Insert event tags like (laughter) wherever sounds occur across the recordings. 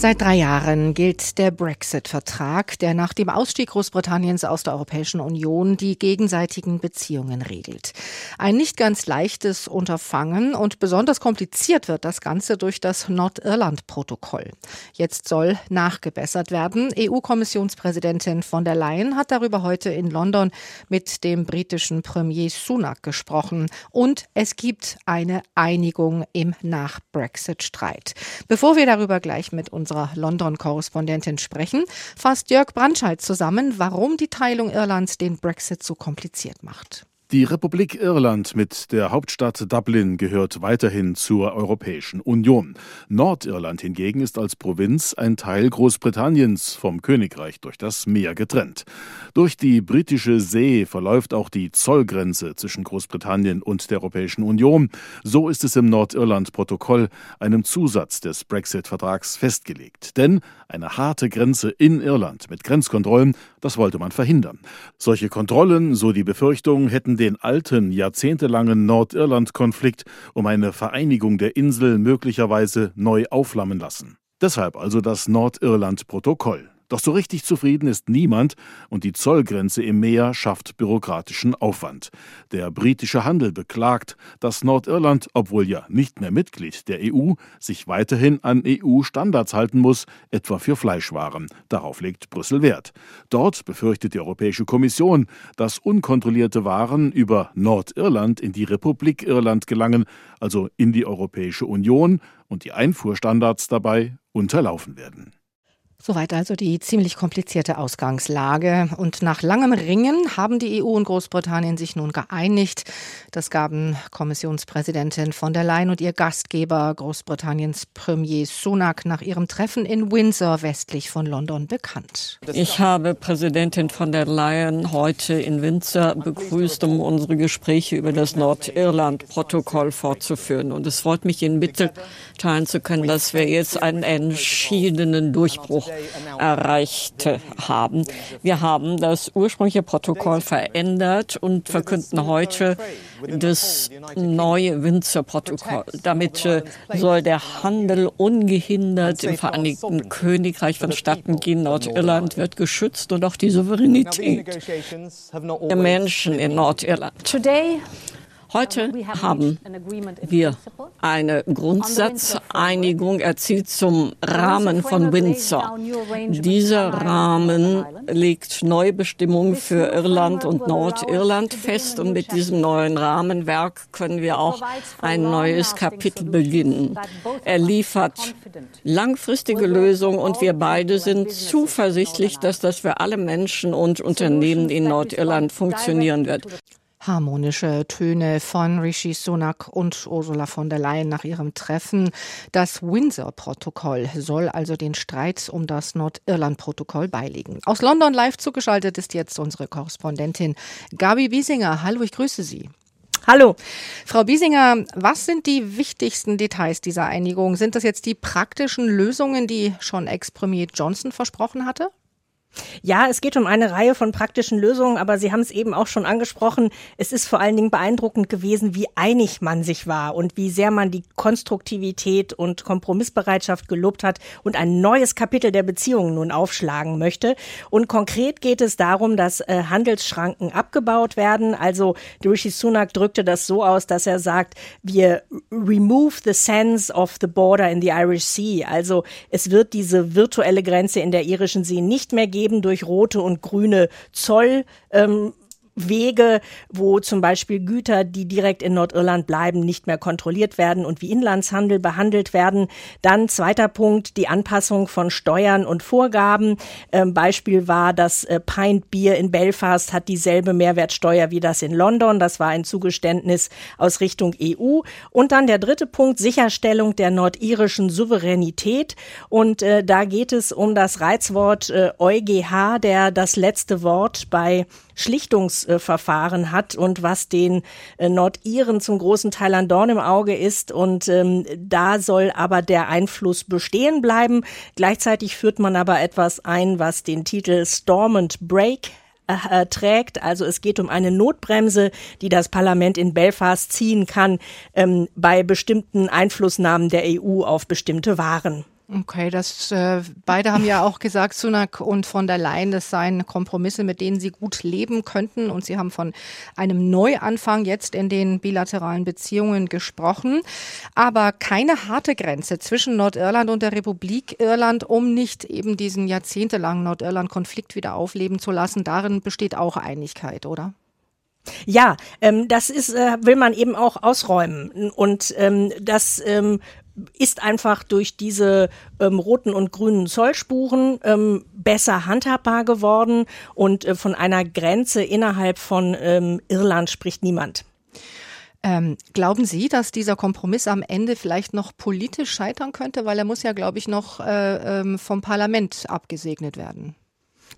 Seit drei Jahren gilt der Brexit-Vertrag, der nach dem Ausstieg Großbritanniens aus der Europäischen Union die gegenseitigen Beziehungen regelt. Ein nicht ganz leichtes Unterfangen und besonders kompliziert wird das Ganze durch das Nordirland-Protokoll. Jetzt soll nachgebessert werden. EU-Kommissionspräsidentin von der Leyen hat darüber heute in London mit dem britischen Premier Sunak gesprochen. Und es gibt eine Einigung im Nach-Brexit-Streit. Bevor wir darüber gleich mit uns unserer London-Korrespondentin sprechen, fasst Jörg Brandscheid zusammen, warum die Teilung Irlands den Brexit so kompliziert macht. Die Republik Irland mit der Hauptstadt Dublin gehört weiterhin zur Europäischen Union. Nordirland hingegen ist als Provinz ein Teil Großbritanniens vom Königreich durch das Meer getrennt. Durch die britische See verläuft auch die Zollgrenze zwischen Großbritannien und der Europäischen Union. So ist es im Nordirland-Protokoll, einem Zusatz des Brexit-Vertrags, festgelegt. Denn eine harte Grenze in Irland mit Grenzkontrollen, das wollte man verhindern. Solche Kontrollen, so die Befürchtung, hätten den alten, jahrzehntelangen Nordirland-Konflikt um eine Vereinigung der Insel möglicherweise neu aufflammen lassen. Deshalb also das Nordirland-Protokoll. Doch so richtig zufrieden ist niemand und die Zollgrenze im Meer schafft bürokratischen Aufwand. Der britische Handel beklagt, dass Nordirland, obwohl ja nicht mehr Mitglied der EU, sich weiterhin an EU-Standards halten muss, etwa für Fleischwaren. Darauf legt Brüssel Wert. Dort befürchtet die Europäische Kommission, dass unkontrollierte Waren über Nordirland in die Republik Irland gelangen, also in die Europäische Union, und die Einfuhrstandards dabei unterlaufen werden. Soweit also die ziemlich komplizierte Ausgangslage. Und nach langem Ringen haben die EU und Großbritannien sich nun geeinigt. Das gaben Kommissionspräsidentin von der Leyen und ihr Gastgeber Großbritanniens Premier Sunak nach ihrem Treffen in Windsor westlich von London bekannt. Ich habe Präsidentin von der Leyen heute in Windsor begrüßt, um unsere Gespräche über das Nordirland-Protokoll fortzuführen. Und es freut mich, Ihnen mitteilen zu können, dass wir jetzt einen entschiedenen Durchbruch erreicht haben. Wir haben das ursprüngliche Protokoll verändert und verkünden heute das neue Windsor-Protokoll. Damit äh, soll der Handel ungehindert im Vereinigten Königreich vonstatten gehen. Nordirland wird geschützt und auch die Souveränität der Menschen in Nordirland. Heute haben wir eine Grundsatzeinigung erzielt zum Rahmen von Windsor. Dieser Rahmen legt neue Bestimmungen für Irland und Nordirland fest. Und mit diesem neuen Rahmenwerk können wir auch ein neues Kapitel beginnen. Er liefert langfristige Lösungen und wir beide sind zuversichtlich, dass das für alle Menschen und Unternehmen in Nordirland funktionieren wird harmonische Töne von Rishi Sunak und Ursula von der Leyen nach ihrem Treffen. Das Windsor-Protokoll soll also den Streit um das Nordirland-Protokoll beilegen. Aus London live zugeschaltet ist jetzt unsere Korrespondentin Gabi Biesinger. Hallo, ich grüße Sie. Hallo. Frau Biesinger, was sind die wichtigsten Details dieser Einigung? Sind das jetzt die praktischen Lösungen, die schon Ex-Premier Johnson versprochen hatte? Ja, es geht um eine Reihe von praktischen Lösungen, aber Sie haben es eben auch schon angesprochen. Es ist vor allen Dingen beeindruckend gewesen, wie einig man sich war und wie sehr man die Konstruktivität und Kompromissbereitschaft gelobt hat und ein neues Kapitel der Beziehungen nun aufschlagen möchte. Und konkret geht es darum, dass äh, Handelsschranken abgebaut werden. Also Rishi Sunak drückte das so aus, dass er sagt, wir remove the sense of the border in the Irish Sea. Also es wird diese virtuelle Grenze in der irischen See nicht mehr geben geben durch rote und grüne Zoll. Ähm, Wege, wo zum Beispiel Güter, die direkt in Nordirland bleiben, nicht mehr kontrolliert werden und wie Inlandshandel behandelt werden. Dann zweiter Punkt, die Anpassung von Steuern und Vorgaben. Ähm, Beispiel war, dass äh, Pint Bier in Belfast hat dieselbe Mehrwertsteuer wie das in London. Das war ein Zugeständnis aus Richtung EU. Und dann der dritte Punkt, Sicherstellung der nordirischen Souveränität. Und äh, da geht es um das Reizwort äh, EuGH, der das letzte Wort bei Schlichtungsverfahren hat und was den äh, Nordiren zum großen Teil ein Dorn im Auge ist. Und ähm, da soll aber der Einfluss bestehen bleiben. Gleichzeitig führt man aber etwas ein, was den Titel Storm and Break äh, trägt. Also es geht um eine Notbremse, die das Parlament in Belfast ziehen kann ähm, bei bestimmten Einflussnahmen der EU auf bestimmte Waren. Okay, das äh, beide haben ja auch gesagt, Sunak und von der Leyen, das seien Kompromisse, mit denen sie gut leben könnten. Und sie haben von einem Neuanfang jetzt in den bilateralen Beziehungen gesprochen. Aber keine harte Grenze zwischen Nordirland und der Republik Irland, um nicht eben diesen jahrzehntelangen Nordirland-Konflikt wieder aufleben zu lassen. Darin besteht auch Einigkeit, oder? Ja, ähm, das ist, äh, will man eben auch ausräumen. Und ähm, das ähm, ist einfach durch diese ähm, roten und grünen Zollspuren ähm, besser handhabbar geworden und äh, von einer Grenze innerhalb von ähm, Irland spricht niemand. Ähm, glauben Sie, dass dieser Kompromiss am Ende vielleicht noch politisch scheitern könnte? Weil er muss ja, glaube ich, noch äh, ähm, vom Parlament abgesegnet werden.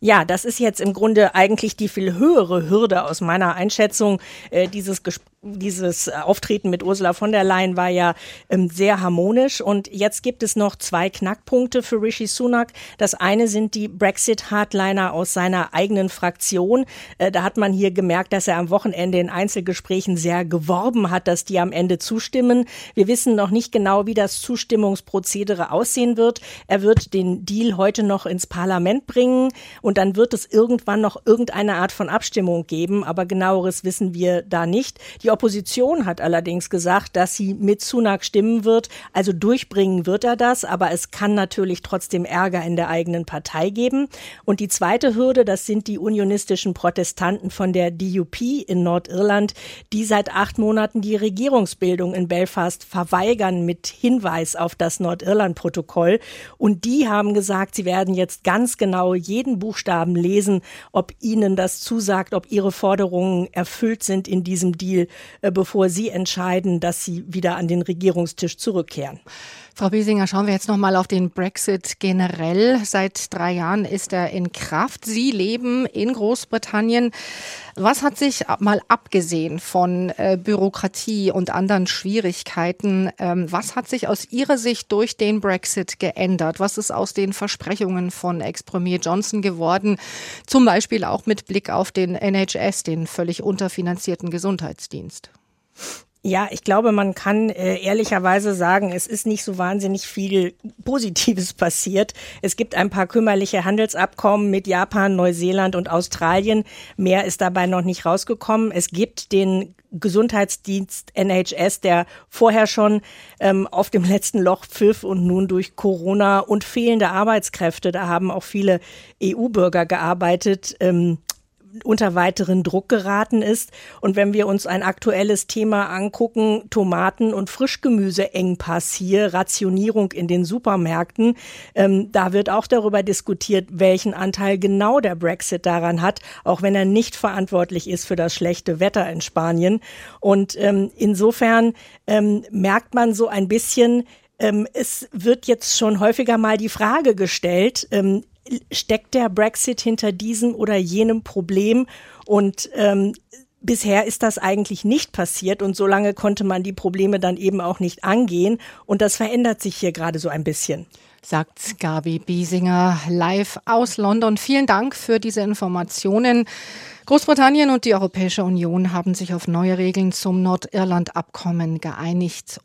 Ja, das ist jetzt im Grunde eigentlich die viel höhere Hürde aus meiner Einschätzung. Äh, dieses Gespräch dieses Auftreten mit Ursula von der Leyen war ja ähm, sehr harmonisch. Und jetzt gibt es noch zwei Knackpunkte für Rishi Sunak. Das eine sind die Brexit-Hardliner aus seiner eigenen Fraktion. Äh, da hat man hier gemerkt, dass er am Wochenende in Einzelgesprächen sehr geworben hat, dass die am Ende zustimmen. Wir wissen noch nicht genau, wie das Zustimmungsprozedere aussehen wird. Er wird den Deal heute noch ins Parlament bringen und dann wird es irgendwann noch irgendeine Art von Abstimmung geben. Aber genaueres wissen wir da nicht. Die Opposition hat allerdings gesagt, dass sie mit Sunak stimmen wird. Also durchbringen wird er das, aber es kann natürlich trotzdem Ärger in der eigenen Partei geben. Und die zweite Hürde, das sind die unionistischen Protestanten von der DUP in Nordirland, die seit acht Monaten die Regierungsbildung in Belfast verweigern mit Hinweis auf das Nordirland-Protokoll. Und die haben gesagt, sie werden jetzt ganz genau jeden Buchstaben lesen, ob ihnen das zusagt, ob ihre Forderungen erfüllt sind in diesem Deal bevor Sie entscheiden, dass Sie wieder an den Regierungstisch zurückkehren. Frau Biesinger, schauen wir jetzt noch mal auf den Brexit generell. Seit drei Jahren ist er in Kraft. Sie leben in Großbritannien. Was hat sich mal abgesehen von äh, Bürokratie und anderen Schwierigkeiten, ähm, was hat sich aus Ihrer Sicht durch den Brexit geändert? Was ist aus den Versprechungen von Ex-Premier Johnson geworden? Zum Beispiel auch mit Blick auf den NHS, den völlig unterfinanzierten Gesundheitsdienst. Ja, ich glaube, man kann äh, ehrlicherweise sagen, es ist nicht so wahnsinnig viel Positives (laughs) passiert. Es gibt ein paar kümmerliche Handelsabkommen mit Japan, Neuseeland und Australien. Mehr ist dabei noch nicht rausgekommen. Es gibt den Gesundheitsdienst NHS, der vorher schon ähm, auf dem letzten Loch pfiff und nun durch Corona und fehlende Arbeitskräfte, da haben auch viele EU-Bürger gearbeitet, ähm, unter weiteren Druck geraten ist. Und wenn wir uns ein aktuelles Thema angucken, Tomaten- und Frischgemüseengpass hier, Rationierung in den Supermärkten, ähm, da wird auch darüber diskutiert, welchen Anteil genau der Brexit daran hat, auch wenn er nicht verantwortlich ist für das schlechte Wetter in Spanien. Und ähm, insofern ähm, merkt man so ein bisschen, ähm, es wird jetzt schon häufiger mal die Frage gestellt, ähm, steckt der Brexit hinter diesem oder jenem Problem und ähm, Bisher ist das eigentlich nicht passiert und solange konnte man die Probleme dann eben auch nicht angehen. Und das verändert sich hier gerade so ein bisschen. Sagt Gabi Biesinger live aus London. Vielen Dank für diese Informationen. Großbritannien und die Europäische Union haben sich auf neue Regeln zum Nordirland-Abkommen geeinigt.